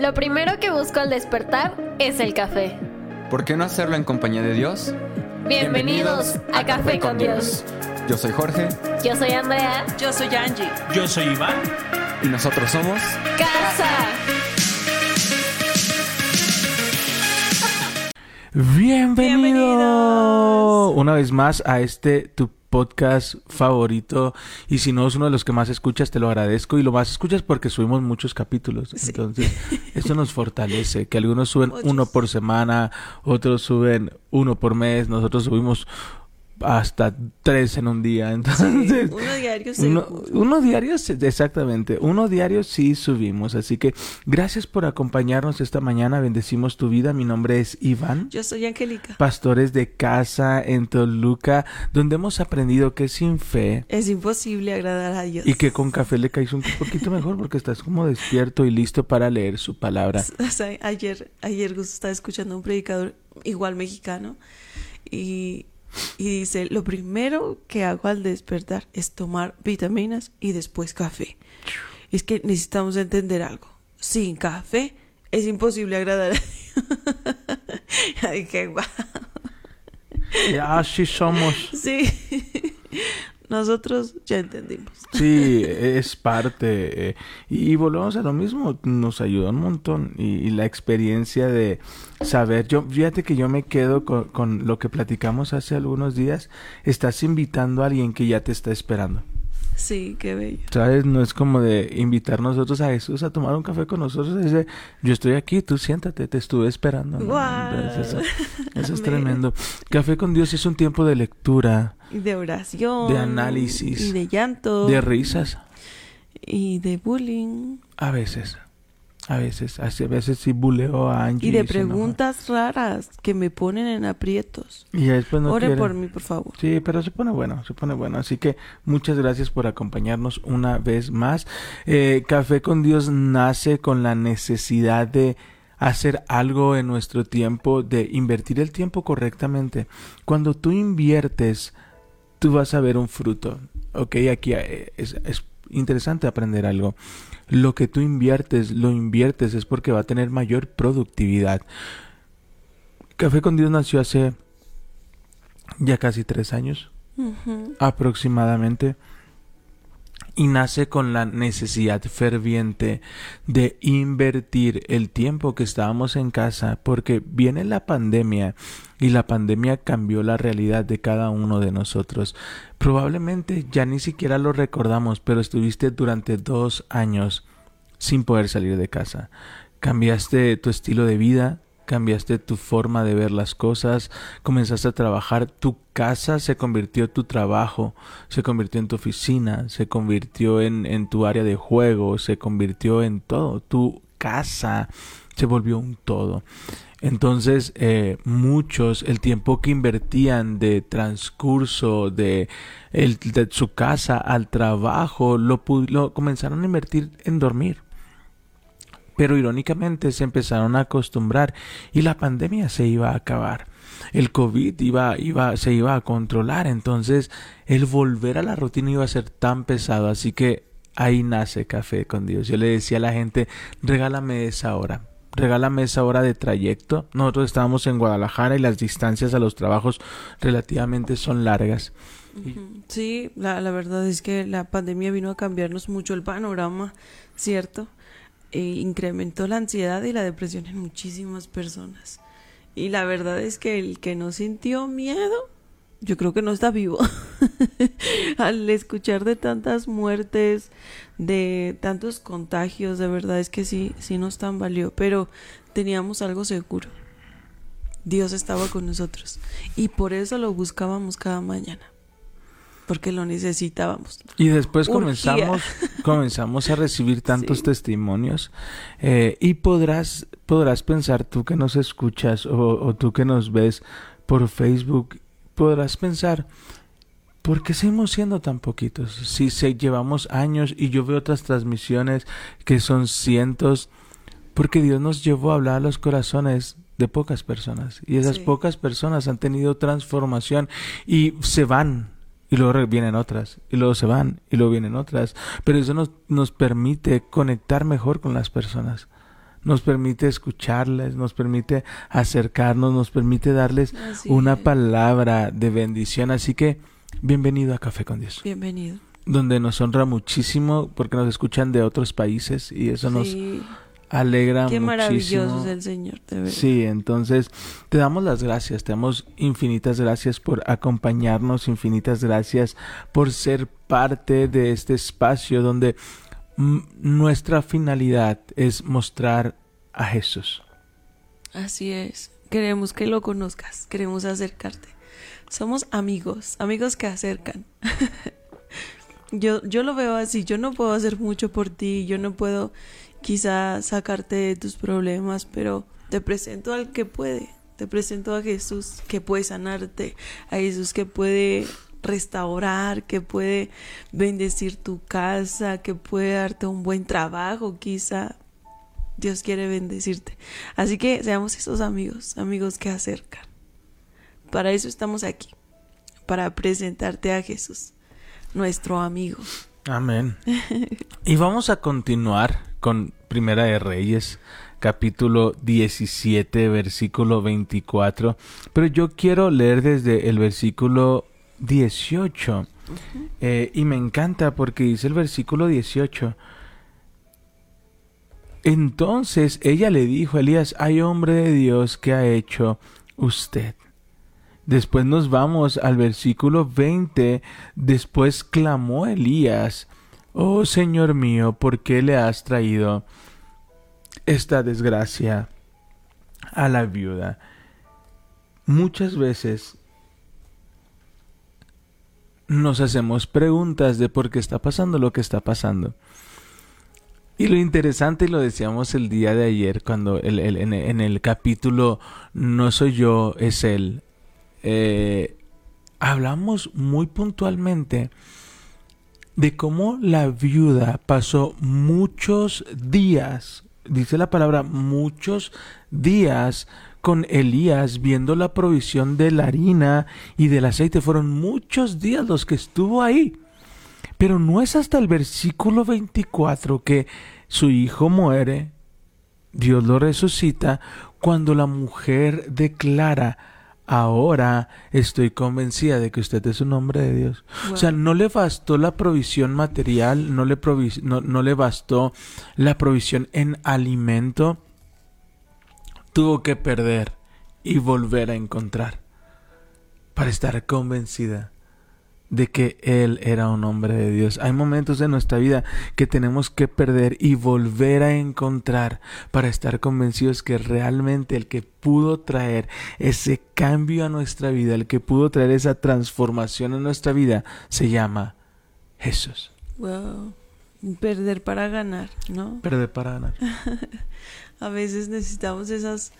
Lo primero que busco al despertar es el café. ¿Por qué no hacerlo en compañía de Dios? Bienvenidos, a, Café, con Dios. Yo soy Jorge Yo soy Andrea. Yo soy Angie. Yo soy Iván. y nosotros somos Casa. Bienvenido. Bienvenidos. Una vez más a este tu podcast favorito y si no es uno de los que más escuchas te lo agradezco y lo más escuchas porque subimos muchos capítulos Sí. entonces esto nos fortalece que algunos suben Muchos. uno por semana otros suben uno por mes nosotros subimos hasta tres en un día entonces Uno diario uno, seguro. uno diario, sí, exactamente. Uno diario sí subimos. Así que gracias por acompañarnos esta mañana. Bendecimos tu vida. Mi nombre es Iván. Yo soy Angélica. Pastores de casa en Toluca, donde hemos aprendido que sin fe Es imposible agradar a Dios. y que con café le caes un poquito mejor porque estás como despierto y listo para leer su palabra. O sea, ayer, ayer Gus estaba escuchando a un predicador igual mexicano y, y dice, lo primero que hago al despertar es tomar vitaminas y después café. Es que necesitamos entender algo. Sin café es imposible agradar a Dios. Ay, qué guau. Y así somos. Sí. Nosotros ya entendimos. Sí, es parte. eh, y volvemos a lo mismo, nos ayuda un montón. Y, y la experiencia de saber, yo, fíjate que yo me quedo con, con lo que platicamos hace algunos días. Estás invitando a alguien que ya te está esperando. Sí, qué bello. ¿Sabes? No es como de invitar nosotros a Jesús a tomar un café con nosotros. Es de, yo estoy aquí, tú siéntate, te estuve esperando. ¿no? Guau. Entonces, eso, eso es tremendo. Café con Dios es un tiempo de lectura, Y de oración. De análisis. Y de llanto. de risas. y de bullying. A veces. A veces. A veces sí buleo a Angie. Y de preguntas raras que me ponen en aprietos. Y después no Ore quiere. por mí, por favor. Sí, pero se pone bueno, se pone bueno. Así que muchas gracias por acompañarnos una vez más. Eh, Café con Dios nace con la necesidad de hacer algo en nuestro tiempo, de invertir el tiempo correctamente. Cuando tú inviertes, tú vas a ver un fruto. Ok, aquí eh, es, es interesante aprender algo. Lo que tú inviertes, lo inviertes es porque va a tener mayor productividad. Café con Dios nació hace ya casi tres años aproximadamente y nace con la necesidad ferviente de invertir el tiempo que estábamos en casa porque viene la pandemia y la pandemia cambió la realidad de cada uno de nosotros. Probablemente ya ni siquiera lo recordamos, pero estuviste durante dos años sin poder salir de casa. Cambiaste tu estilo de vida, cambiaste tu forma de ver las cosas, comenzaste a trabajar, tu casa se convirtió en tu trabajo, se convirtió en tu oficina, se convirtió en, tu área de juego, se convirtió en todo, tu casa se volvió un todo. Entonces, eh, muchos, el tiempo que invertían de transcurso de, su casa al trabajo, lo comenzaron a invertir en dormir. Pero irónicamente se empezaron a acostumbrar y la pandemia se iba a acabar. El COVID iba, iba, se iba a controlar. Entonces, el volver a la rutina iba a ser tan pesado. Así que ahí nace Café con Dios. Yo le decía a la gente, regálame esa hora. Regálame esa hora de trayecto. Nosotros estábamos en Guadalajara y las distancias a los trabajos relativamente son largas. Sí, la, la verdad es que la pandemia vino a cambiarnos mucho el panorama, ¿cierto? E incrementó la ansiedad y la depresión en muchísimas personas. Y la verdad es que el que no sintió miedo, yo creo que no está vivo. Al escuchar de tantas muertes, de tantos contagios, de verdad es que sí, sí nos tan valió, pero teníamos algo seguro. Dios estaba con nosotros y por eso lo buscábamos cada mañana, porque lo necesitábamos. Y después Urgía. comenzamos, comenzamos a recibir tantos Sí. testimonios eh, y podrás, podrás pensar tú que nos escuchas o, o tú que nos ves por Facebook, podrás pensar, ¿por qué seguimos siendo tan poquitos? Si se, llevamos años y yo veo otras transmisiones que son cientos, porque Dios nos llevó a hablar a los corazones de pocas personas y esas Sí. pocas personas han tenido transformación y se van y luego vienen otras, y luego se van, y luego vienen otras. Pero eso nos, nos permite conectar mejor con las personas. nos permite escucharles, nos permite acercarnos, nos permite darles Así una es. palabra de bendición. Así que, bienvenido a Café con Dios, Bienvenido. donde nos honra muchísimo porque nos escuchan de otros países y eso nos Sí, alegra qué muchísimo. maravilloso es el Señor, de verdad. Sí, entonces te damos las gracias, te damos infinitas gracias por acompañarnos, infinitas gracias por ser parte de este espacio donde nuestra finalidad es mostrar a Jesús. Así es. Queremos que lo conozcas, queremos acercarte. Somos amigos, amigos que acercan. yo, yo lo veo así, yo no puedo hacer mucho por ti, yo no puedo quizá sacarte de tus problemas, pero te presento al que puede, te presento a Jesús que puede sanarte, a Jesús que puede restaurar, que puede bendecir tu casa, que puede darte un buen trabajo quizá. Dios quiere bendecirte. Así que seamos esos amigos, amigos que acercan. Para eso estamos aquí, para presentarte a Jesús, nuestro amigo. Amén. y vamos a continuar con Primera de Reyes, capítulo 17, versículo 24. Pero yo quiero leer desde el versículo 18. Eh, y me encanta porque dice el versículo 18. Entonces ella le dijo a Elías, hay hombre de Dios que ha hecho usted. Después nos vamos al versículo 20. Después clamó Elías, Oh Señor mío, ¿por qué le has traído esta desgracia a la viuda? Muchas veces nos hacemos preguntas de por qué está pasando lo que está pasando. Y lo interesante, y lo decíamos el día de ayer, cuando en el capítulo No soy yo, es él, eh, hablamos muy puntualmente de cómo la viuda pasó muchos días, dice la palabra muchos días con Elías viendo la provisión de la harina y del aceite. Fueron muchos días los que estuvo ahí. Pero no es hasta el versículo 24 que su hijo muere, Dios lo resucita, cuando la mujer declara, ahora estoy convencida de que usted es un hombre de Dios. O sea, no le bastó la provisión material, no le, provis- no, no le bastó la provisión en alimento, tuvo que perder y volver a encontrar para estar convencida de que Él era un hombre de Dios. Hay momentos en nuestra vida que tenemos que perder y volver a encontrar para estar convencidos que realmente el que pudo traer ese cambio a nuestra vida, el que pudo traer esa transformación en nuestra vida, se llama Jesús. Wow. Perder para ganar, ¿no? Perder para ganar. A veces necesitamos esas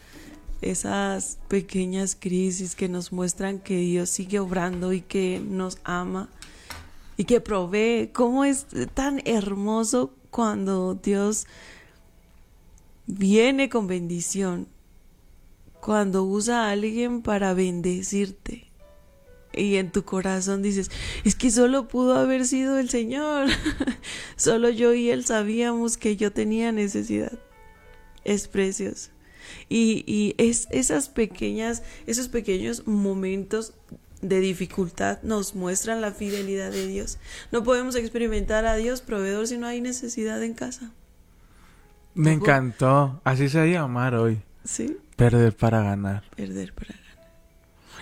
esas pequeñas crisis que nos muestran que Dios sigue obrando y que nos ama y que provee. ¿Cómo es tan hermoso cuando Dios viene con bendición? Cuando usa a alguien para bendecirte. Y en tu corazón dices, es que solo pudo haber sido el Señor. solo yo y Él sabíamos que yo tenía necesidad. Es precioso. Y, y es esas pequeñas, esos pequeños momentos de dificultad nos muestran la fidelidad de Dios. No podemos experimentar a Dios proveedor si no hay necesidad en casa. Me encantó. Así se va a llamar hoy. ¿Sí? Perder para ganar. Perder para ganar.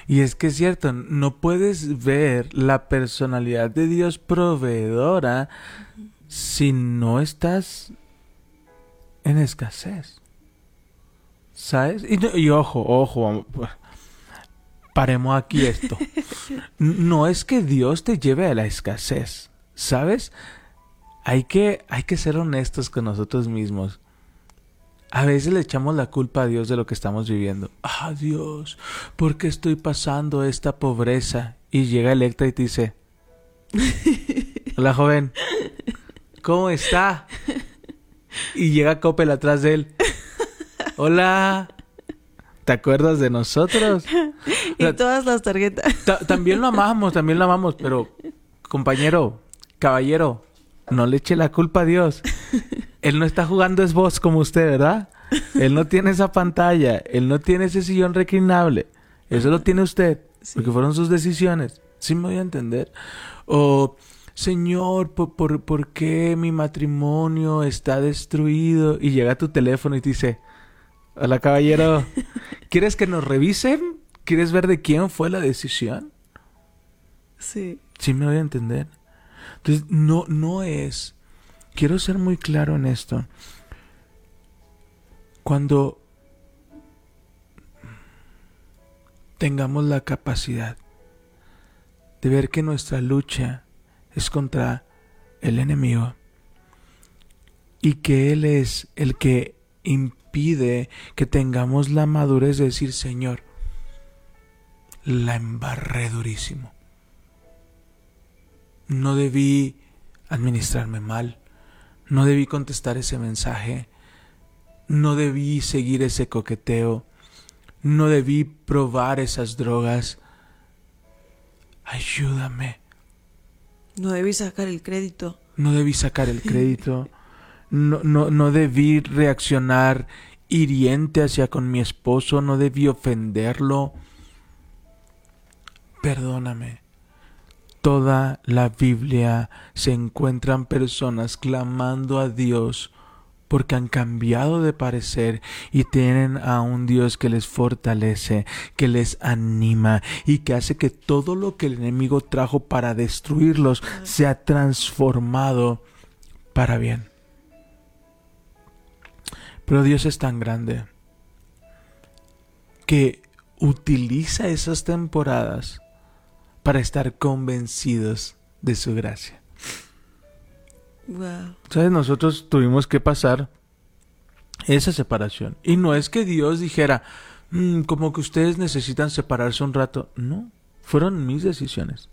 Y es que es cierto, no puedes ver la personalidad de Dios proveedora si no estás en escasez. ¿Sabes? Y, ojo, ojo, pues, paremos aquí esto. No es que Dios te lleve a la escasez, ¿sabes? Hay que, hay que ser honestos con nosotros mismos. A veces le echamos la culpa a Dios de lo que estamos viviendo. Ah, Dios, ¿por qué estoy pasando esta pobreza? Y llega Electra y te dice, hola joven, ¿cómo está? Y llega Coppel atrás de él. Hola, ¿te acuerdas de nosotros? Y sea, todas las tarjetas. Ta- también lo amamos, también lo amamos, pero compañero, caballero, no le eche la culpa a Dios. Él no está jugando es vos como usted, ¿verdad? Él no tiene esa pantalla, él no tiene ese sillón reclinable. Eso lo tiene usted, porque fueron sus decisiones. ¿Sí me voy a entender? O, Señor, ¿por, por, por qué mi matrimonio está destruido? Y llega tu teléfono y te dice, hola caballero, ¿quieres que nos revisen? ¿Quieres ver de quién fue la decisión? Sí. Sí me voy a entender. Entonces, no, no es. Quiero ser muy claro en esto. Cuando tengamos la capacidad de ver que nuestra lucha es contra el enemigo y que Él es el que impide que tengamos la madurez de decir, Señor, la embarré durísimo. No debí administrarme mal, no debí contestar ese mensaje, no debí seguir ese coqueteo, no debí probar esas drogas. Ayúdame. No debí sacar el crédito. No debí sacar el crédito. No, no, no debí reaccionar hiriente hacia con mi esposo. No debí ofenderlo. Perdóname. Toda la Biblia se encuentran personas clamando a Dios porque han cambiado de parecer y tienen a un Dios que les fortalece, que les anima y que hace que todo lo que el enemigo trajo para destruirlos sea transformado para bien. Pero Dios es tan grande que utiliza esas temporadas para estar convencidos de su gracia. Wow. ¿Sabes? Nosotros tuvimos que pasar esa separación. Y no es que Dios dijera, "Mm, como que ustedes necesitan separarse un rato. No, fueron mis decisiones.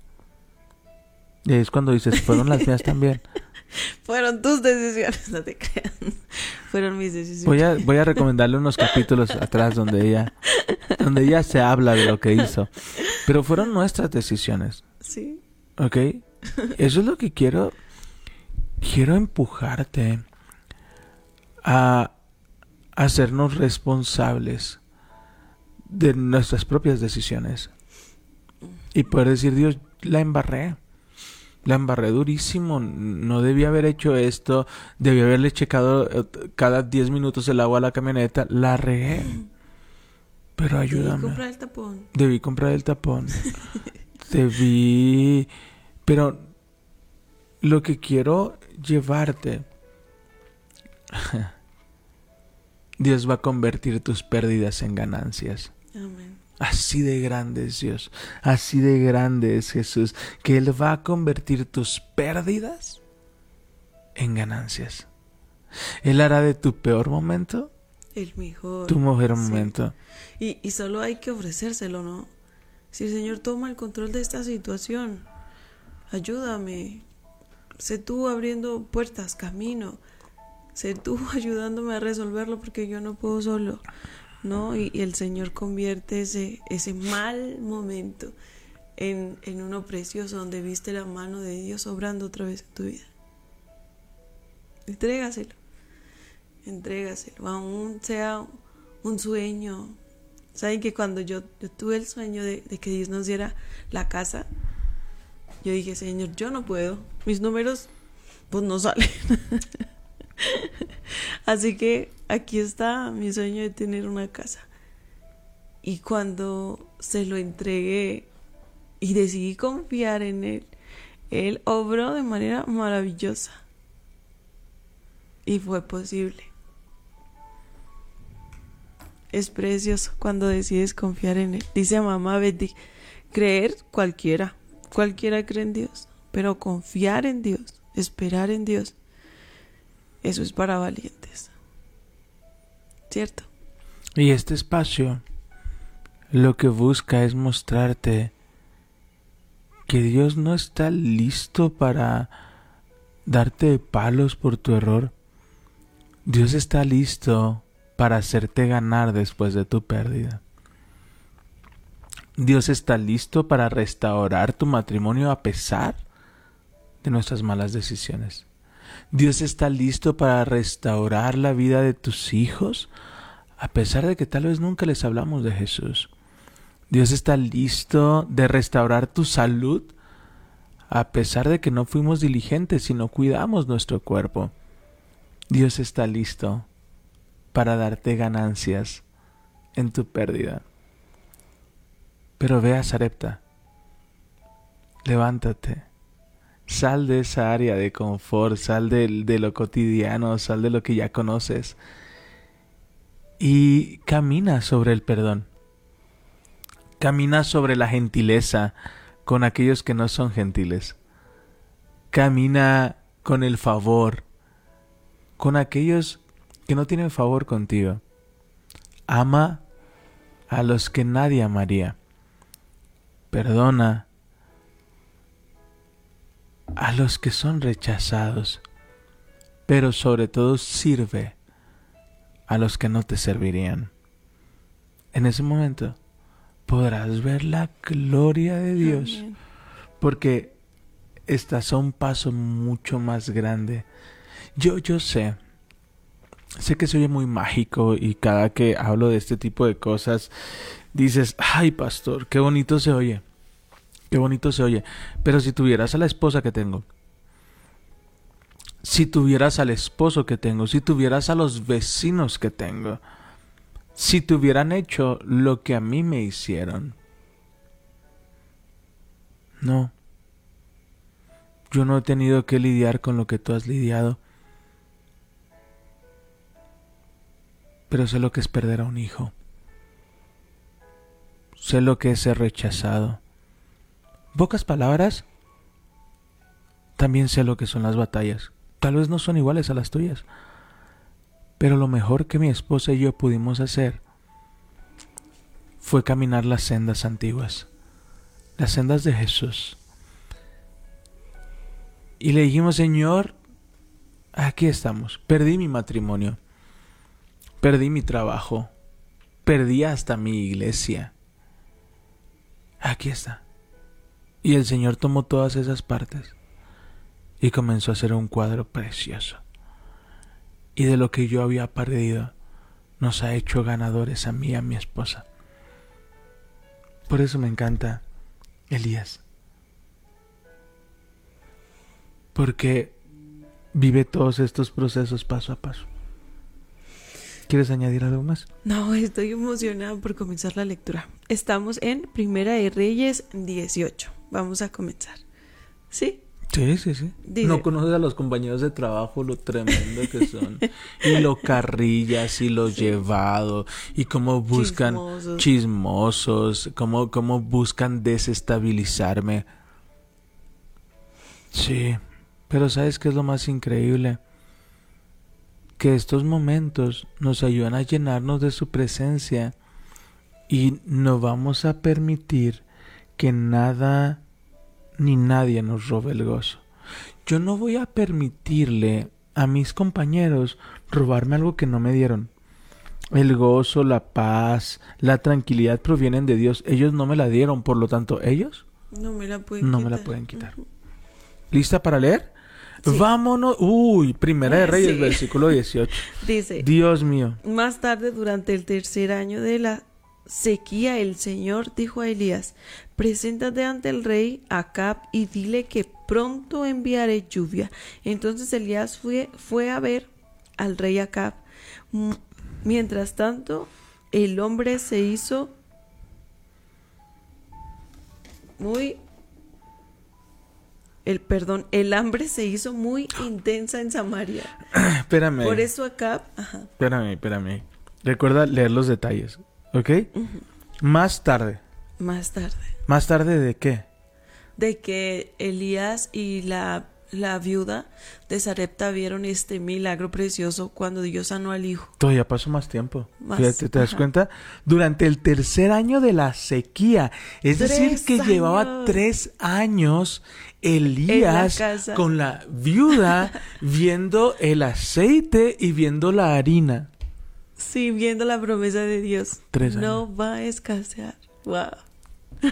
Y es cuando dices, fueron las mías también. Fueron tus decisiones, no te creas. Fueron mis decisiones. Voy a, voy a recomendarle unos capítulos atrás donde ella, donde ella se habla de lo que hizo. Pero fueron nuestras decisiones. Sí. ¿Ok? Eso es lo que quiero. Quiero empujarte a hacernos responsables de nuestras propias decisiones. Y poder decir, Dios, la embarré. La embarré durísimo. No debía haber hecho esto. Debí haberle checado eh, cada 10 minutos el agua a la camioneta. La regué. Pero Debí ayúdame. comprar el tapón. Debí comprar el tapón. Debí... Pero lo que quiero llevarte... Dios va a convertir tus pérdidas en ganancias. Amén. Así de grande es Dios. Así de grande es Jesús. Que Él va a convertir tus pérdidas en ganancias. Él hará de tu peor momento El mejor. tu mejor Sí. momento. Y, y solo hay que ofrecérselo, ¿no? Si el Señor toma el control de esta situación, ayúdame. Sé tú abriendo puertas, camino. Sé tú ayudándome a resolverlo porque yo no puedo solo, ¿no? Y, el Señor convierte ese, ese mal momento en, en uno precioso donde viste la mano de Dios obrando otra vez en tu vida. Entrégaselo. Entrégaselo. Aún sea un sueño. Saben que cuando yo, yo tuve el sueño de, de que Dios nos diera la casa, yo dije, Señor, yo no puedo. Mis números, pues no salen. Así que aquí está mi sueño de tener una casa. Y cuando se lo entregué y decidí confiar en Él, Él obró de manera maravillosa. Y fue posible. Es precioso cuando decides confiar en Él. Dice mamá Betty, creer cualquiera, cualquiera cree en Dios, pero confiar en Dios, esperar en Dios, eso es para valientes. ¿Cierto? Y este espacio lo que busca es mostrarte que Dios no está listo para darte palos por tu error. Dios está listo para hacerte ganar después de tu pérdida. Dios está listo para restaurar tu matrimonio a pesar de nuestras malas decisiones. Dios está listo para restaurar la vida de tus hijos, a pesar de que tal vez nunca les hablamos de Jesús. Dios está listo de restaurar tu salud, a pesar de que no fuimos diligentes y no cuidamos nuestro cuerpo. Dios está listo para darte ganancias en tu pérdida. Pero ve a Sarepta, levántate, sal de esa área de confort, sal de, de lo cotidiano, sal de lo que ya conoces y camina sobre el perdón. Camina sobre la gentileza con aquellos que no son gentiles. Camina con el favor con aquellos que no tienen favor contigo. Ama a los que nadie amaría. Perdona a los que son rechazados, pero sobre todo sirve a los que no te servirían. En ese momento podrás ver la gloria de Dios, porque estás a un paso mucho más grande. Yo, yo sé, sé que soy muy mágico y cada que hablo de este tipo de cosas dices, ay pastor, qué bonito se oye, qué bonito se oye. Pero si tuvieras a la esposa que tengo, si tuvieras al esposo que tengo, si tuvieras a los vecinos que tengo, si te hubieran hecho lo que a mí me hicieron. No. Yo no he tenido que lidiar con lo que tú has lidiado. Pero sé lo que es perder a un hijo. Sé lo que es ser rechazado. Pocas palabras. También sé lo que son las batallas. Tal vez no son iguales a las tuyas. Pero lo mejor que mi esposa y yo pudimos hacer fue caminar las sendas antiguas, las sendas de Jesús. Y le dijimos, Señor, aquí estamos. Perdí mi matrimonio, perdí mi trabajo, perdí hasta mi iglesia. Aquí está. Y el Señor tomó todas esas partes y comenzó a hacer un cuadro precioso. Y de lo que yo había perdido, nos ha hecho ganadores a mí y a mi esposa. Por eso me encanta Elías. Porque vive todos estos procesos paso a paso. ¿Quieres añadir algo más? No, estoy emocionada por comenzar la lectura. Estamos en Primera de Reyes 18. Vamos a comenzar. ¿Sí? Sí, sí, sí. Dice- no conoces a los compañeros de trabajo lo tremendo que son. y lo carrillas y lo llevado. Y cómo buscan Chismosos. chismosos. Cómo, cómo buscan desestabilizarme. Sí. Pero ¿sabes qué es lo más increíble? Que estos momentos nos ayudan a llenarnos de su presencia. Y no vamos a permitir que nada ni nadie nos robe el gozo. Yo no voy a permitirle a mis compañeros robarme algo que no me dieron. El gozo, la paz, la tranquilidad provienen de Dios. Ellos no me la dieron, por lo tanto, ellos No me la pueden no quitar. me la pueden quitar. Ujú. ¿Lista para leer? Sí. Vámonos. Uy, Primera de Reyes, Sí. versículo 18. Dice, Dios mío. Más tarde, durante el tercer año de la sequía, el Señor dijo a Elías, preséntate ante el rey Acab y dile que pronto enviaré lluvia. Entonces Elías fue, fue a ver al rey Acab. Mientras tanto, el hombre se hizo muy... El, perdón, el hambre se hizo muy intensa en Samaria. Espérame. Por eso Acab, ajá, Espérame, espérame. Recuerda leer los detalles, ¿ok? Más tarde. más tarde. ¿Más tarde de qué? de que Elías y la, la viuda de Sarepta vieron este milagro precioso cuando Dios sanó al hijo. Todavía pasó más tiempo. Más, Fíjate, ¿te das cuenta? Durante el tercer año de la sequía. Es decir, que llevaba tres años Elías con la viuda viendo el aceite y viendo la harina. Sí, viendo la promesa de Dios. Tres No va a escasear. Wow.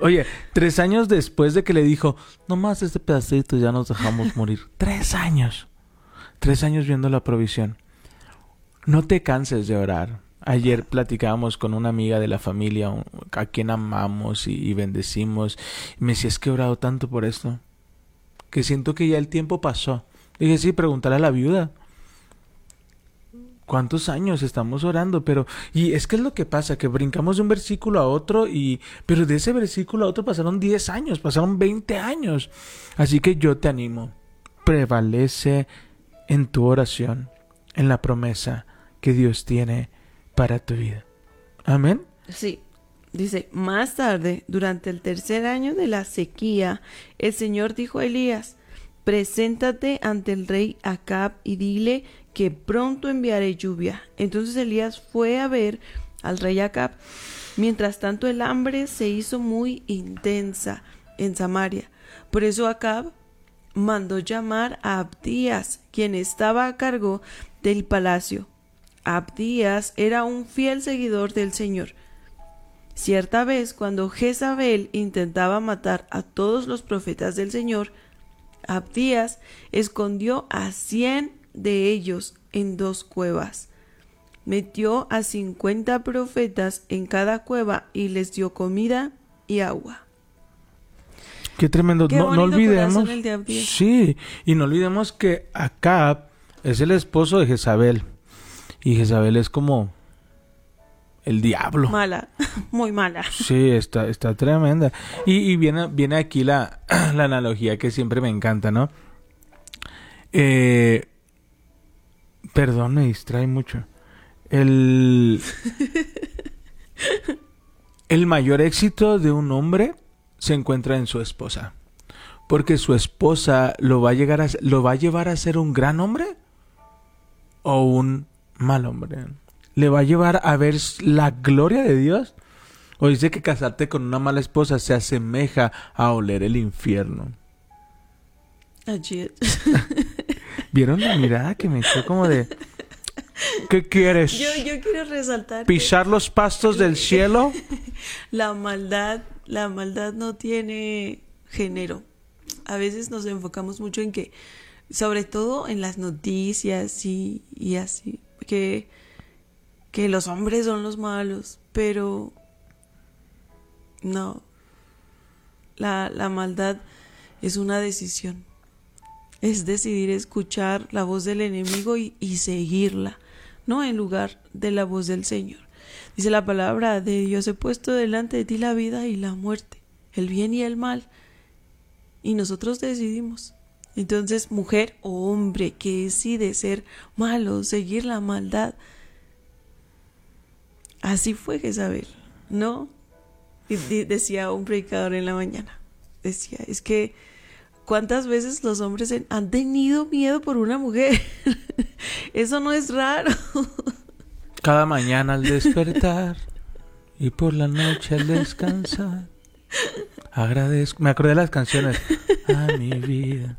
Oye, tres años después de que le dijo, nomás este pedacito ya nos dejamos morir. tres años. Tres años viendo la provisión. No te canses de orar. Ayer platicábamos con una amiga de la familia a quien amamos y, bendecimos. Y me decía, es que he orado tanto por esto. Que siento que ya el tiempo pasó. Dije, sí, pregúntale a la viuda. ¿Cuántos años estamos orando? Pero, y es que es lo que pasa, que brincamos de un versículo a otro y, pero de ese versículo a otro pasaron 10 años, pasaron 20 años. Así que yo te animo, prevalece en tu oración, en la promesa que Dios tiene para tu vida. Amén. Sí. Dice, más tarde, durante el tercer año de la sequía, el Señor dijo a Elías, preséntate ante el rey Acab y dile que pronto enviaré lluvia. Entonces Elías fue a ver al rey Acab. Mientras tanto el hambre se hizo muy intensa en Samaria. Por eso Acab mandó llamar a Abdías, quien estaba a cargo del palacio. Abdías era un fiel seguidor del Señor. Cierta vez, cuando Jezabel intentaba matar a todos los profetas del Señor, Abdías escondió a cien de ellos en dos cuevas. Metió a cincuenta profetas en cada cueva y les dio comida y agua. Qué tremendo. no, no, olvidemos. Sí, y no olvidemos que Acab es el esposo de Jezabel. Y Jezabel es como el diablo. Mala, muy mala. Sí, está, está tremenda. Y, y viene, viene aquí la, la analogía que siempre me encanta, ¿no? Eh, Perdón, me distrae mucho. El. el mayor éxito de un hombre se encuentra en su esposa. Porque su esposa lo va a, llegar a, lo va a llevar a ser un gran hombre o un mal hombre. ¿Le va a llevar a ver la gloria de Dios? O dice que casarte con una mala esposa se asemeja a oler el infierno. ¿Vieron la mirada que me echó como de... ¿Qué quieres? Yo, yo quiero resaltar... ¿Pisar los pastos del cielo? la maldad, la maldad no tiene género. A veces nos enfocamos mucho en que, sobre todo en las noticias y, y así, que, que los hombres son los malos, pero no. La, la maldad es una decisión es decidir escuchar la voz del enemigo y, seguirla, no en lugar de la voz del Señor. Dice la palabra de Dios, he puesto delante de ti la vida y la muerte, el bien y el mal, y nosotros decidimos. Entonces, mujer o hombre que decide ser malo, seguir la maldad, así fue Jezabel, ¿no? Decía un predicador en la mañana, decía, es que ¿Cuántas veces los hombres han tenido miedo por una mujer? Eso no es raro. Cada mañana al despertar y por la noche al descansar. Agradezco. Me acordé de las canciones. A mi vida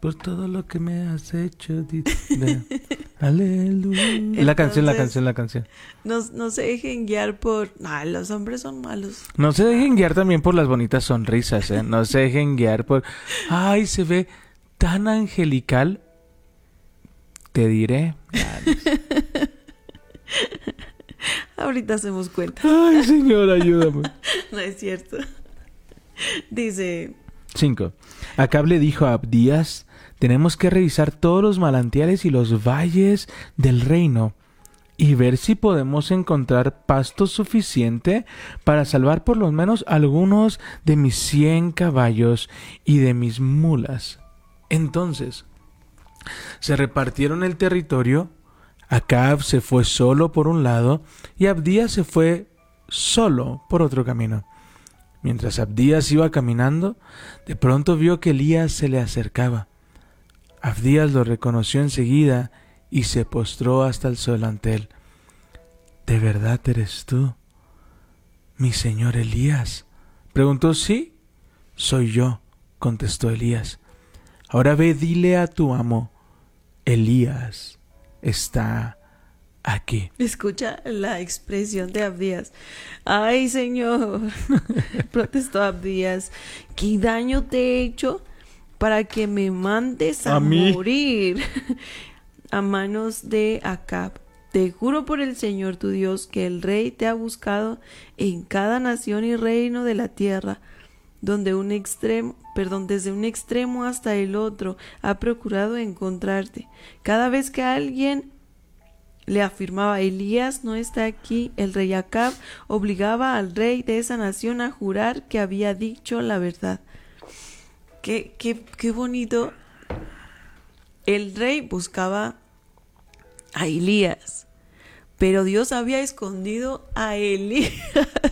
por todo lo que me has hecho. Aleluya. la canción, la canción, la canción. No, no se dejen guiar por... Ah, los hombres son malos. No se dejen guiar también por las bonitas sonrisas, ¿eh? No se dejen guiar por... Ay, se ve tan angelical. Te diré. Ahorita hacemos cuenta. Ay, señor, ayúdame. no es cierto. Dice... 5. Acab le dijo a Abdías, tenemos que revisar todos los manantiales y los valles del reino y ver si podemos encontrar pasto suficiente para salvar por lo menos algunos de mis cien caballos y de mis mulas. Entonces, se repartieron el territorio, Acab se fue solo por un lado y Abdías se fue solo por otro camino. Mientras Abdías iba caminando, de pronto vio que Elías se le acercaba. Abdías lo reconoció enseguida y se postró hasta el suelo ante él. ¿De verdad eres tú, mi señor Elías? Preguntó, sí, soy yo, contestó Elías. Ahora ve, dile a tu amo, Elías está aquí. Escucha la expresión de Abdías. Ay, Señor, protestó Abdías, ¿qué daño te he hecho para que me mandes a, A morir a manos de Acab? Te juro por el Señor tu Dios que el rey te ha buscado en cada nación y reino de la tierra, donde un extremo, perdón, desde un extremo hasta el otro ha procurado encontrarte. Cada vez que alguien le afirmaba Elías no está aquí, el rey Acab obligaba al rey de esa nación a jurar que había dicho la verdad. Qué, qué, qué bonito. El rey buscaba a Elías, pero Dios había escondido a Elías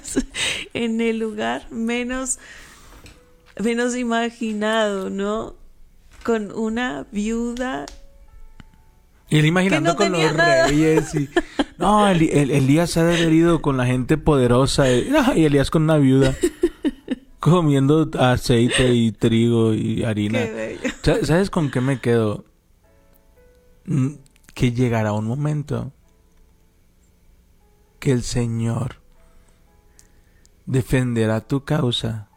en el lugar menos, menos imaginado, ¿no? Con una viuda Y él imaginando no con los nada. reyes y... No, el, el- Elías se ha de haber ido con la gente poderosa y Elías con una viuda comiendo aceite y trigo y harina. Qué bello. Sa- ¿Sabes con qué me quedo? Mm, Que llegará un momento que el Señor defenderá tu causa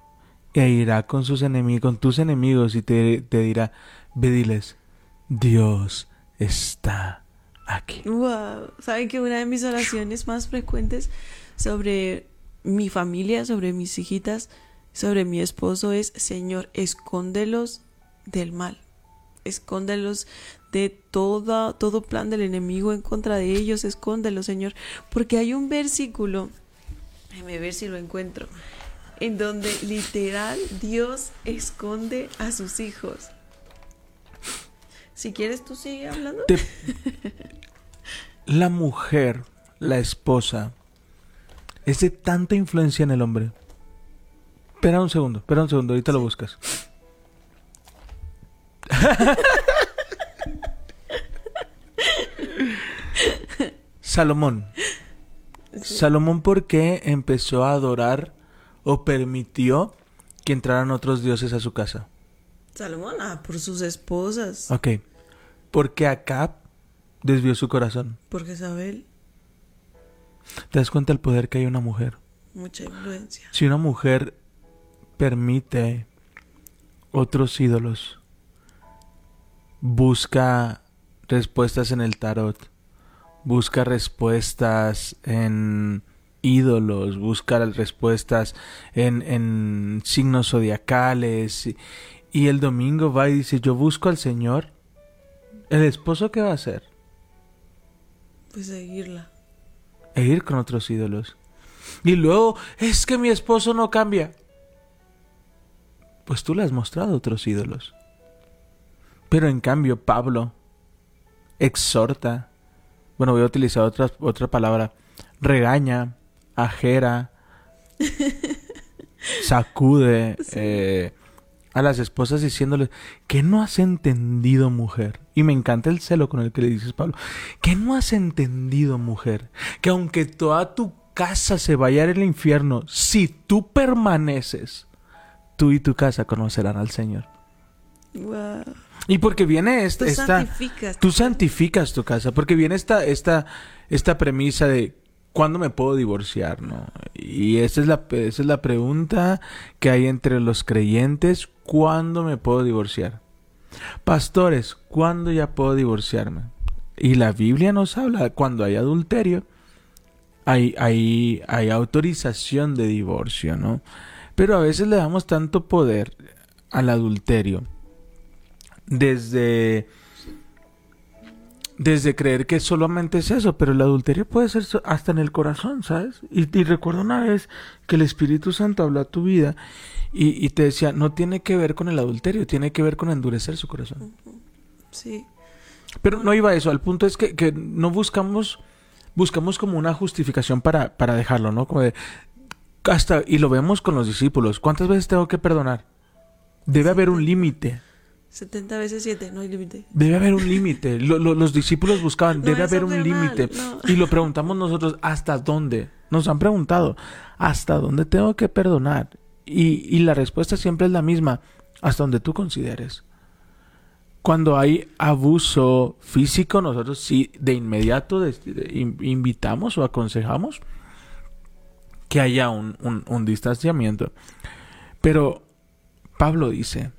e irá con sus enemigos, con tus enemigos y te, te dirá, ve diles, Dios está aquí. Wow, saben que una de mis oraciones más frecuentes sobre mi familia, sobre mis hijitas, sobre mi esposo es, Señor, escóndelos del mal. Escóndelos de toda, todo plan del enemigo en contra de ellos, escóndelos, Señor, porque hay un versículo, déjame ver si lo encuentro, en donde literal Dios esconde a sus hijos. Si quieres, tú sigue hablando. La mujer, la esposa, es de tanta influencia en el hombre. Espera un segundo, espera un segundo, ahorita lo buscas. Salomón. Salomón, ¿por qué empezó a adorar o permitió que entraran otros dioses a su casa? Salomón, ah, por sus esposas, Ok. Porque Acab desvió su corazón. por Jezabel, ¿Te das cuenta del poder que hay una mujer? mucha influencia. Si una mujer permite otros ídolos, busca respuestas en el tarot, busca respuestas en ídolos, busca respuestas en, en signos zodiacales, y, y el domingo va y dice, yo busco al Señor, ¿el esposo qué va a hacer? Pues seguirla. e ir con otros ídolos. Y luego, es que mi esposo no cambia. Pues tú le has mostrado otros ídolos. Pero en cambio, Pablo exhorta, bueno, voy a utilizar otra, otra palabra, regaña, ajera, sacude eh, a las esposas diciéndoles, que no has entendido mujer? Y me encanta el celo con el que le dices, Pablo, que no has entendido mujer? Que aunque toda tu casa se vaya al infierno, si tú permaneces, tú y tu casa conocerán al Señor. Wow. Y porque viene esta, Tú esta santificas. tú santificas tu casa, porque viene esta, esta, esta premisa de ¿cuándo me puedo divorciar? ¿no? Y esa es, la, esa es la pregunta que hay entre los creyentes, ¿cuándo me puedo divorciar? Pastores, ¿cuándo ya puedo divorciarme? Y la Biblia nos habla, cuando hay adulterio, hay, hay, hay autorización de divorcio, ¿no? Pero a veces le damos tanto poder al adulterio desde desde creer que solamente es eso, pero el adulterio puede ser hasta en el corazón, ¿sabes? Y, y recuerdo una vez que el Espíritu Santo habló a tu vida y, y te decía, no tiene que ver con el adulterio, tiene que ver con endurecer su corazón. Sí. Pero no iba a eso, al punto es que, que no buscamos, buscamos como una justificación para, para dejarlo, ¿no? Como de, hasta, y lo vemos con los discípulos, ¿cuántas veces tengo que perdonar? Debe haber un límite. 70 veces 7, no hay límite. Debe haber un límite. Lo- lo- los discípulos buscaban, No debe haber un límite. no. Y lo preguntamos nosotros, ¿hasta dónde? Nos han preguntado, ¿hasta dónde tengo que perdonar? Y, y la respuesta siempre es la misma, hasta donde tú consideres. cuando hay abuso físico, nosotros sí de inmediato de- de- in- invitamos o aconsejamos que haya un, un- un distanciamiento. Pero Pablo dice,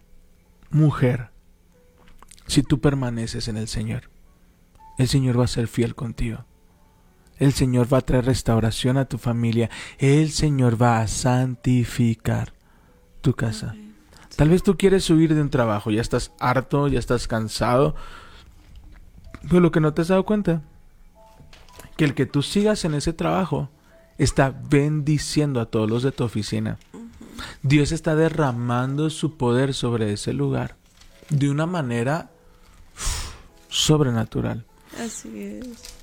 mujer, si tú permaneces en el Señor, el Señor va a ser fiel contigo. El Señor va a traer restauración a tu familia. El Señor va a santificar tu casa. Tal vez tú quieres huir de un trabajo, ya estás harto, ya estás cansado. Pero lo que no te has dado cuenta, que el que tú sigas en ese trabajo está bendiciendo a todos los de tu oficina. Dios está derramando su poder sobre ese lugar de una manera sobrenatural. Así es.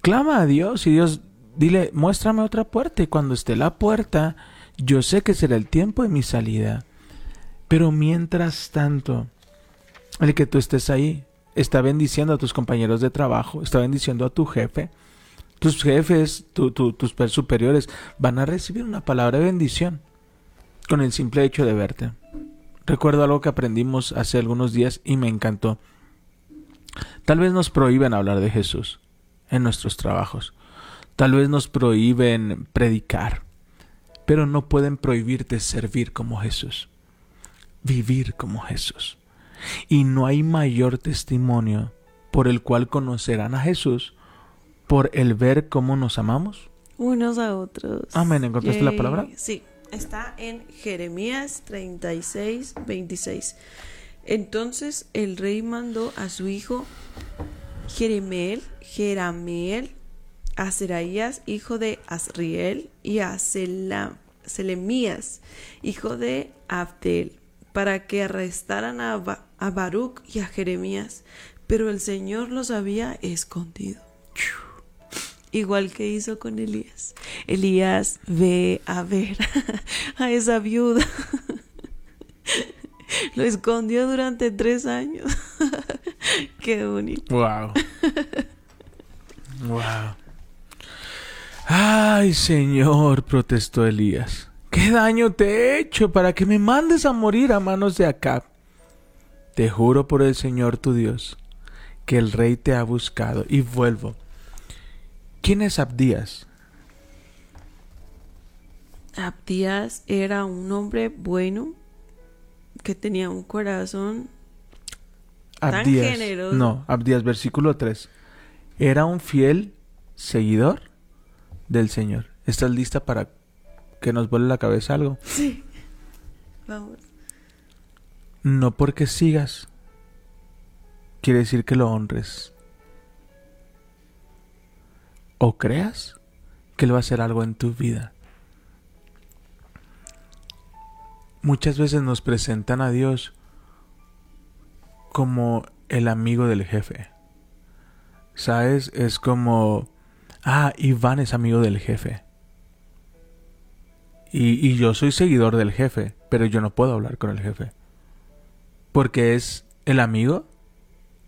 Clama a Dios y Dios, dile, muéstrame otra puerta y cuando esté la puerta, yo sé que será el tiempo de mi salida. Pero mientras tanto, el que tú estés ahí está bendiciendo a tus compañeros de trabajo, está bendiciendo a tu jefe. Tus jefes, tu- tu- tus per- superiores van a recibir una palabra de bendición con el simple hecho de verte. Recuerdo algo que aprendimos hace algunos días y me encantó. Tal vez nos prohíben hablar de Jesús en nuestros trabajos. Tal vez nos prohíben predicar, pero no pueden prohibirte servir como Jesús, vivir como Jesús. Y no hay mayor testimonio por el cual conocerán a Jesús por el ver cómo nos amamos. Unos a otros. Amén. ¿Encontraste la Yay. palabra? Sí, está en Jeremías 36, 26. Entonces el rey mandó a su hijo Jeremeel, Jerameel, a Seraías, hijo de Asriel, y a Selemías, hijo de Abdel, para que arrestaran a, Ba- a Baruch y a Jeremías, pero el Señor los había escondido. Igual que hizo con Elías. Elías ve a ver a esa viuda. Lo escondió durante tres años. Qué bonito. Wow. wow. Ay, Señor, protestó Elías. ¿Qué daño te he hecho para que me mandes a morir a manos de Acab? Te juro por el Señor tu Dios que el rey te ha buscado y vuelvo. ¿Quién es Abdías? Abdías era un hombre bueno que tenía un corazón Tan generoso. No, Abdías, versículo 3. Era un fiel seguidor del Señor. ¿Estás lista para que nos vuele la cabeza algo? Vamos. No porque sigas, quiere decir que lo honres. O creas que Él va a hacer algo en tu vida. Muchas veces nos presentan a Dios como el amigo del jefe. ¿Sabes? Es como, ah, Iván es amigo del jefe. Y, y yo soy seguidor del jefe, pero yo no puedo hablar con el jefe. Porque es el amigo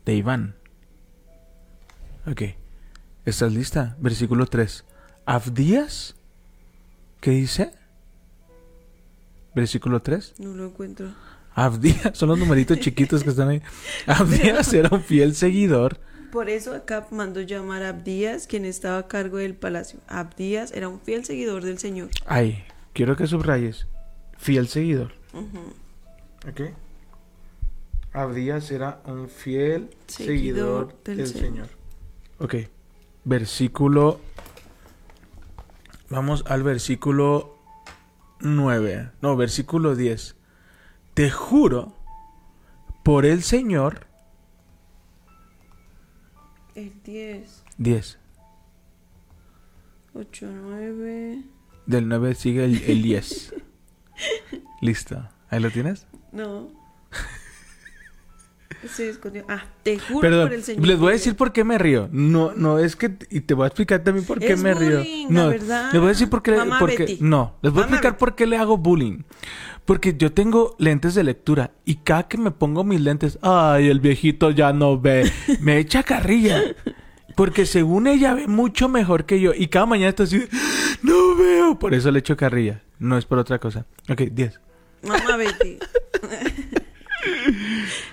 de Iván. Ok. ¿Estás lista? Versículo 3. Abdías. ¿Qué dice? Versículo 3. No lo encuentro. Abdías, son los numeritos chiquitos que están ahí. Abdías era un fiel seguidor. Por eso Acab mandó llamar a Abdías, quien estaba a cargo del palacio. Abdías era un fiel seguidor del Señor. Ay, quiero que subrayes. Fiel seguidor. Ok. Abdías era un fiel Seguidor seguidor del del, Señor. Señor. Ok. Versículo. Vamos al versículo 9. No, versículo 10. Te juro por el Señor. El 10, 10. 8, 9. Del 9 sigue el, el 10. Listo. ¿Ahí lo tienes? No. Se escondió. Ah, te juro Perdón, por el Señor. les voy a decir por qué me río. No, no es que y te voy a explicar también por qué Es me río. bullying, la No, verdad. les voy a decir por qué, Mamá por qué- Betty. no, les voy a Mamá explicar Betty. por qué le hago bullying. Porque yo tengo lentes de lectura y cada que me pongo mis lentes, ay, el viejito ya no ve, me echa carrilla. Porque según ella ve mucho mejor que yo y cada mañana está así, no veo, por eso le echo carrilla. No es por otra cosa. Ok, 10. Mamá Betty.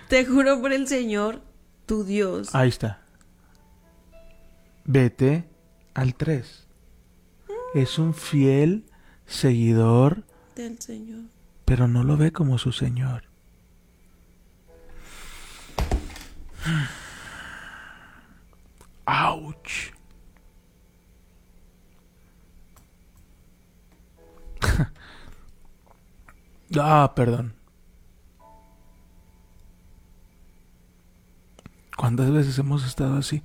Te juro por el Señor, tu Dios. Ahí está. Vete al 3. Es un fiel seguidor, Del Señor. pero no lo ve como su Señor. ¡Auch! ah, perdón. ¿Cuántas veces hemos estado así?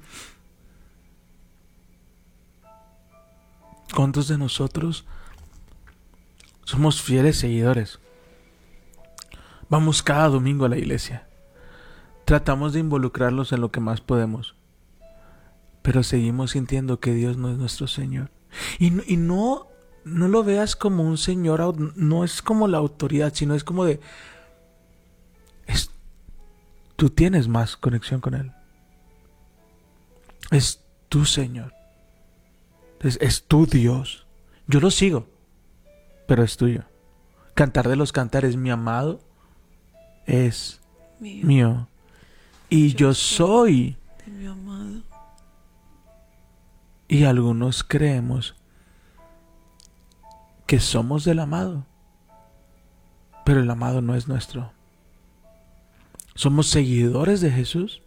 ¿Cuántos de nosotros somos fieles seguidores? Vamos cada domingo a la iglesia. Tratamos de involucrarlos en lo que más podemos. Pero seguimos sintiendo que Dios no es nuestro Señor. Y, no- y no, no lo veas como un Señor, no es como la autoridad, sino es como de... Tú tienes más conexión con Él. Es tu Señor. Es, es tu Dios. Yo lo sigo, pero es tuyo. Cantar de los cantares, mi amado, es Mío, mío. Y yo soy. de mi amado. Y algunos creemos que somos del amado. Pero el amado no es nuestro. Somos seguidores de Jesús,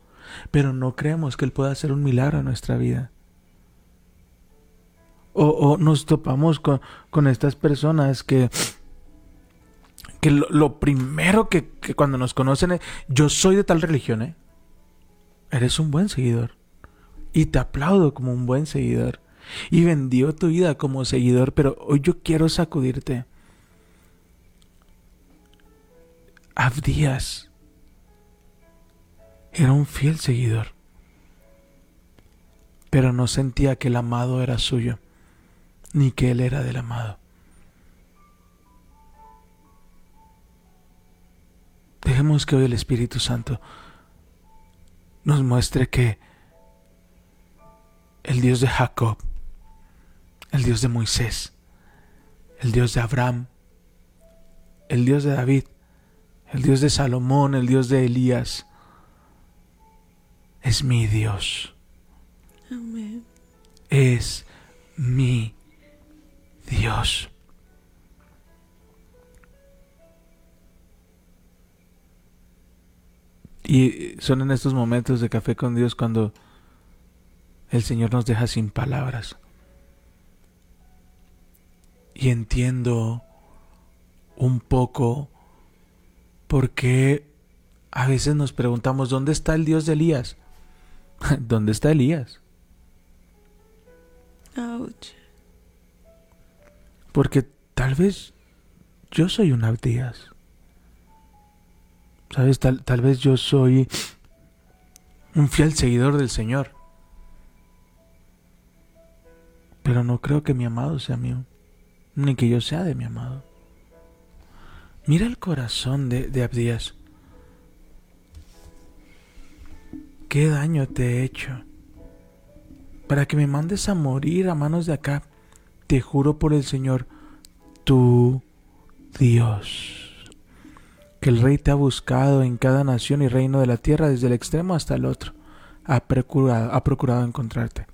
pero no creemos que Él pueda hacer un milagro en nuestra vida. O, o nos topamos con, con estas personas que, que lo, primero que, que cuando nos conocen es, yo soy de tal religión, ¿eh? Eres un buen seguidor. Y te aplaudo como un buen seguidor. Y vendió tu vida como seguidor, pero hoy yo quiero sacudirte. Abdías era un fiel seguidor, pero no sentía que el amado era suyo, ni que él era del amado. Dejemos que hoy el Espíritu Santo nos muestre que el Dios de Jacob, el Dios de Moisés, el Dios de Abraham, el Dios de David, el Dios de Salomón, el Dios de Elías, es mi Dios, Amén. es mi Dios. Y son en estos momentos de café con Dios cuando el Señor nos deja sin palabras. Y entiendo un poco por qué a veces nos preguntamos, ¿dónde está el Dios de Elías? ¿Dónde está Elías? Ouch. Porque tal vez yo soy un Abdías. ¿Sabes? Tal, tal vez yo soy un fiel seguidor del Señor. Pero no creo que mi amado sea mío. Ni que yo sea de mi amado. Mira el corazón de, de Abdías. ¿Qué daño te he hecho? Para que me mandes a morir a manos de acá. Te juro por el Señor, tu Dios que el rey te ha buscado en cada nación y reino de la tierra, desde el extremo hasta el otro. Ha procurado, ha procurado encontrarte.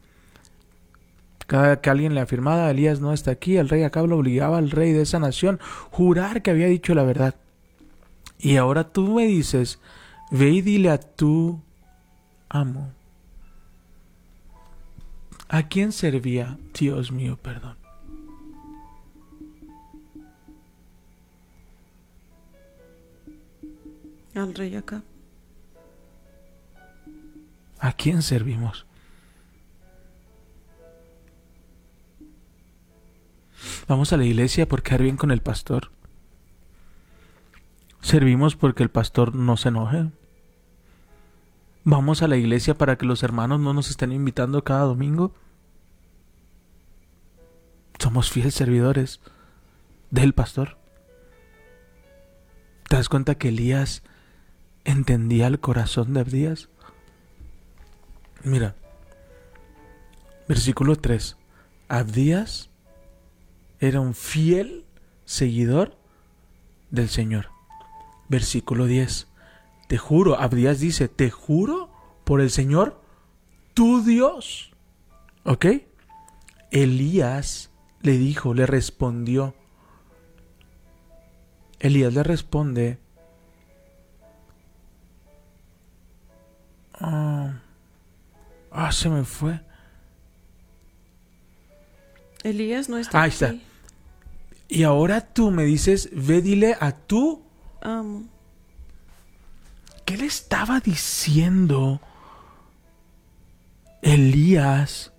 Cada que alguien le afirmaba, Elías no está aquí, el rey Acab lo obligaba al rey de esa nación jurar que había dicho la verdad. Y ahora tú me dices, ve y dile a tu amo. ¿A quién servía? Dios mío, perdón. Al rey acá. ¿A quién servimos? Vamos a la iglesia por quedar bien con el pastor. Servimos porque el pastor no se enoje. Vamos a la iglesia para que los hermanos no nos estén invitando cada domingo. Somos fieles servidores del pastor. ¿Te das cuenta que Elías entendía el corazón de Abdías? Mira, versículo 3. Abdías era un fiel seguidor del Señor. Versículo 10. Te juro, Abdías dice, te juro por el Señor, tu Dios. ¿Ok? Elías le dijo, le respondió. Elías le responde, ah, ah, se me fue. Elías no está Ahí está. Y ahora tú me dices, ve dile a tú. Amo. ¿Qué le estaba diciendo Elías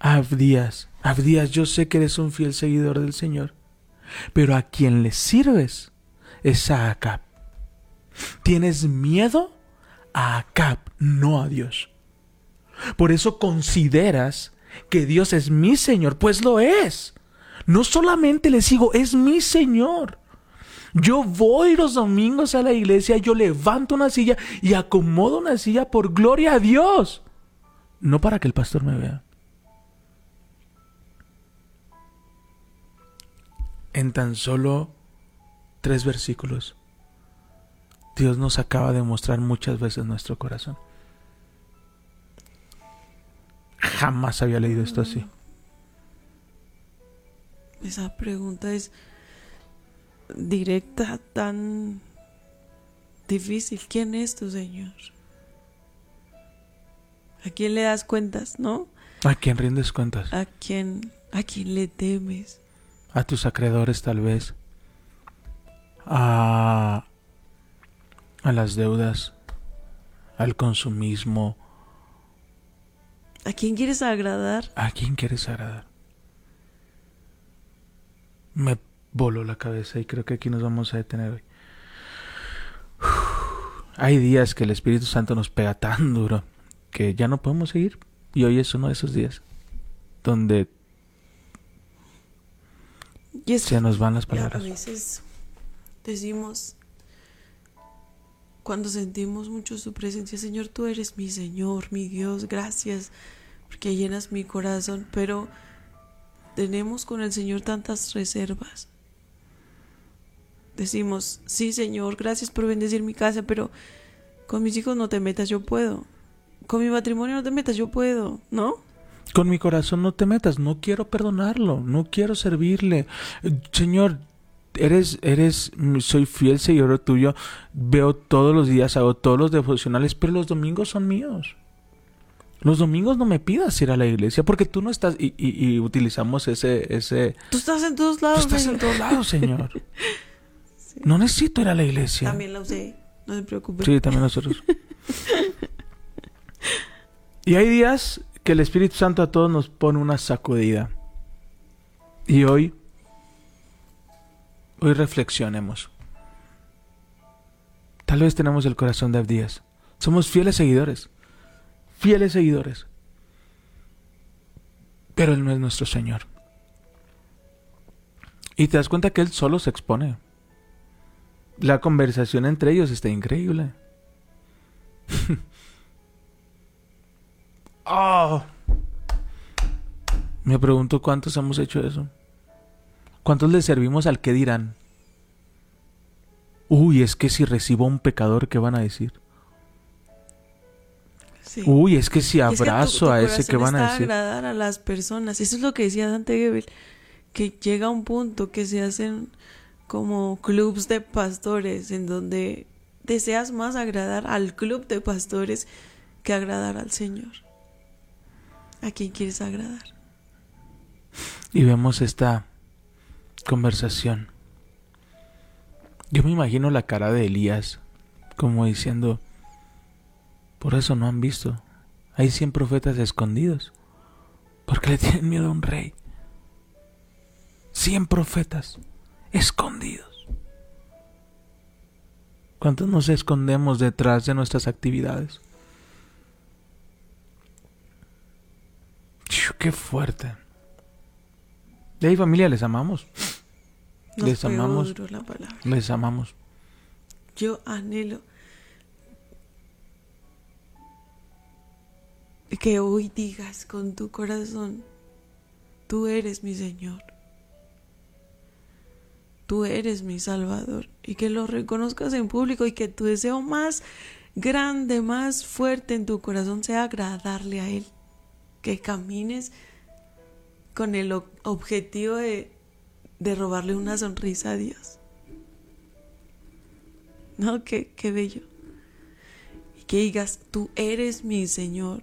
a Abdías? Abdías, yo sé que eres un fiel seguidor del Señor, pero a quien le sirves es a Acab. Tienes miedo a Acab, no a Dios. Por eso consideras que Dios es mi Señor, pues lo es. No solamente le sigo, es mi Señor. Yo voy los domingos a la iglesia, yo levanto una silla y acomodo una silla por gloria a Dios. No para que el pastor me vea. En tan solo tres versículos, Dios nos acaba de mostrar muchas veces nuestro corazón. Jamás había leído esto así. Esa pregunta es directa, tan difícil. ¿Quién es tu Señor? ¿A quién le das cuentas, no? ¿A quién rindes cuentas? ¿A quién, a quién le temes? A tus acreedores tal vez. A, a las deudas. Al consumismo. ¿A quién quieres agradar? ¿A quién quieres agradar? Me voló la cabeza y creo que aquí nos vamos a detener hoy. Hay días que el Espíritu Santo nos pega tan duro que ya no podemos seguir. Y hoy es uno de esos días donde Y es se nos van las a palabras. veces decimos, cuando sentimos mucho su presencia, Señor, tú eres mi Señor, mi Dios, gracias, porque llenas mi corazón, pero tenemos con el Señor tantas reservas. Decimos, sí, Señor, gracias por bendecir mi casa, pero con mis hijos no te metas, yo puedo. Con mi matrimonio no te metas, yo puedo, ¿no? Con mi corazón no te metas, no quiero perdonarlo, no quiero servirle. Señor, eres, eres, soy fiel seguidor tuyo, veo todos los días, hago todos los devocionales, pero los domingos son míos. Los domingos no me pidas ir a la iglesia porque tú no estás y, y- y utilizamos ese, ese, Tú estás en todos tú lados. estás en todos lados, Señor. No necesito ir a la iglesia. También la usé, no se preocupe. Sí, también nosotros. y hay días que el Espíritu Santo a todos nos pone una sacudida. Y hoy, hoy reflexionemos. Tal vez tenemos el corazón de Abdías. Somos fieles seguidores. Fieles seguidores. Pero Él no es nuestro Señor. Y te das cuenta que Él solo se expone. La conversación entre ellos está increíble. Oh. Me pregunto cuántos hemos hecho eso. ¿Cuántos le servimos al que dirán? Uy, es que si recibo a un pecador, ¿qué van a decir? Sí. Uy, es que si Y es que tu- abrazo tu a ese, ¿qué van a está decir? agradar a las personas. Eso es lo que decía Dante Gebel, que llega un punto que se hacen como clubs de pastores en donde deseas más agradar al club de pastores que agradar al Señor. ¿A quién quieres agradar? Y vemos esta conversación. Yo me imagino la cara de Elías como diciendo, por eso no han visto. Hay cien profetas escondidos. Porque le tienen miedo a un rey. Cien profetas escondidos. ¿Cuántos nos escondemos detrás de nuestras actividades? Qué fuerte. De ahí familia, les amamos. Nos Les amamos. la. Les amamos. Yo anhelo que hoy digas con tu corazón, tú eres mi Señor. Tú eres mi Salvador y que lo reconozcas en público y que tu deseo más grande, más fuerte en tu corazón sea agradarle a Él. Que camines con el objetivo de, de robarle una sonrisa a Dios. No, qué, qué bello. Y que digas, tú eres mi Señor.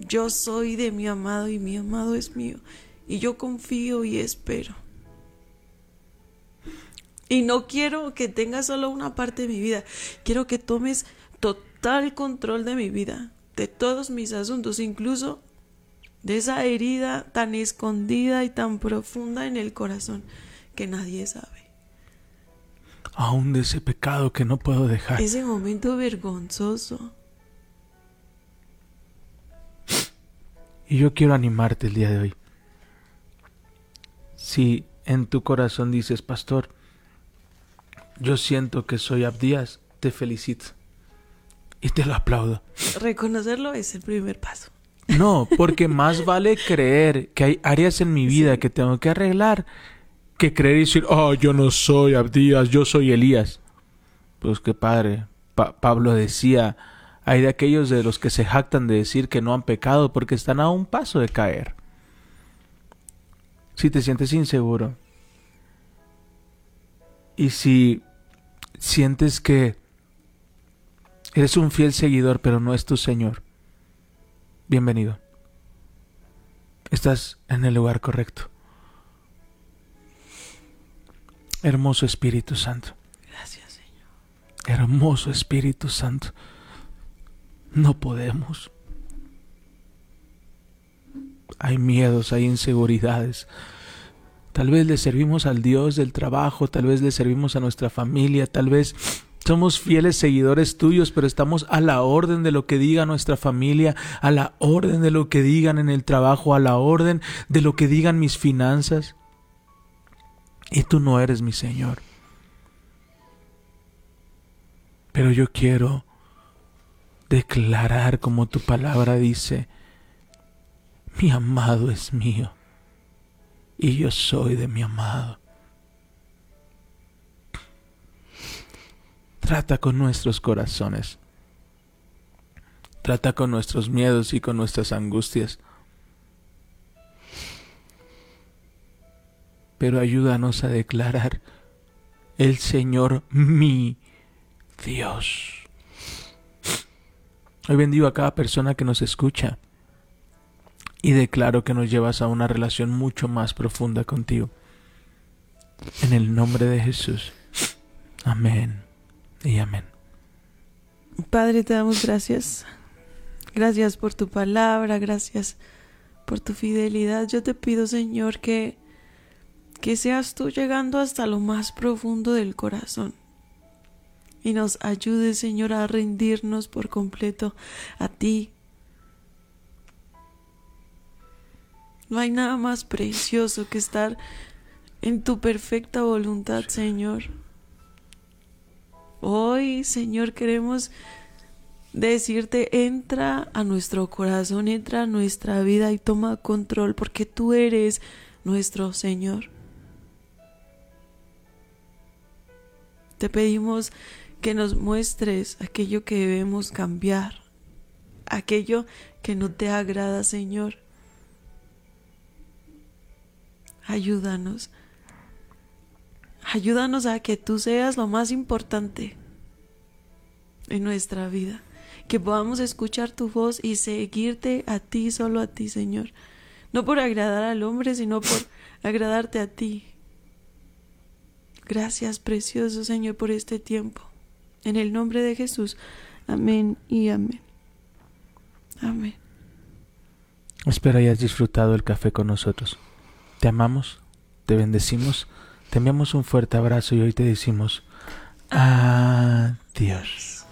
Yo soy de mi amado y mi amado es mío. Y yo confío y espero. Y no quiero que tengas solo una parte de mi vida. Quiero que tomes total control de mi vida, de todos mis asuntos, incluso de esa herida tan escondida y tan profunda en el corazón que nadie sabe. Aún de ese pecado que no puedo dejar. Ese momento vergonzoso. Y yo quiero animarte el día de hoy. Si en tu corazón dices, pastor, yo siento que soy Abdías, te felicito. Y te lo aplaudo. Reconocerlo es el primer paso. No, porque más vale creer que hay áreas en mi vida que tengo que arreglar que creer y decir, oh, yo no soy Abdías, yo soy Elías. Pues qué padre. Pablo decía, hay de aquellos de los que se jactan de decir que no han pecado porque están a un paso de caer. Si te sientes inseguro y si sientes que eres un fiel seguidor pero no es tu Señor, bienvenido. Estás en el lugar correcto. Hermoso Espíritu Santo. Gracias, Señor. Hermoso Espíritu Santo. No podemos. Hay miedos, hay inseguridades. Tal vez le servimos al Dios del trabajo, tal vez le servimos a nuestra familia, tal vez somos fieles seguidores tuyos, pero estamos a la orden de lo que diga nuestra familia, a la orden de lo que digan en el trabajo, a la orden de lo que digan mis finanzas. Y tú no eres mi Señor. Pero yo quiero declarar como tu palabra dice, mi amado es mío y yo soy de mi amado. Trata con nuestros corazones. Trata con nuestros miedos y con nuestras angustias. Pero ayúdanos a declarar el Señor mi Dios. Hoy bendigo a cada persona que nos escucha y declaro que nos llevas a una relación mucho más profunda contigo. En el nombre de Jesús. Amén y amén. Padre, te damos gracias. Gracias por tu palabra, gracias por tu fidelidad. Yo te pido, Señor, que que seas tú llegando hasta lo más profundo del corazón y nos ayude, Señor, a rendirnos por completo a ti. No hay nada más precioso que estar en tu perfecta voluntad, Señor. Hoy, Señor, queremos decirte, entra a nuestro corazón, entra a nuestra vida y toma control, porque tú eres nuestro Señor. Te pedimos que nos muestres aquello que debemos cambiar, aquello que no te agrada, Señor. Ayúdanos. Ayúdanos a que tú seas lo más importante en nuestra vida. Que podamos escuchar tu voz y seguirte a ti, solo a ti, Señor. No por agradar al hombre, sino por agradarte a ti. Gracias, precioso Señor, por este tiempo. En el nombre de Jesús. Amén y amén. Amén. Espero hayas disfrutado el café con nosotros. Te amamos, te bendecimos, te enviamos un fuerte abrazo y hoy te decimos adiós.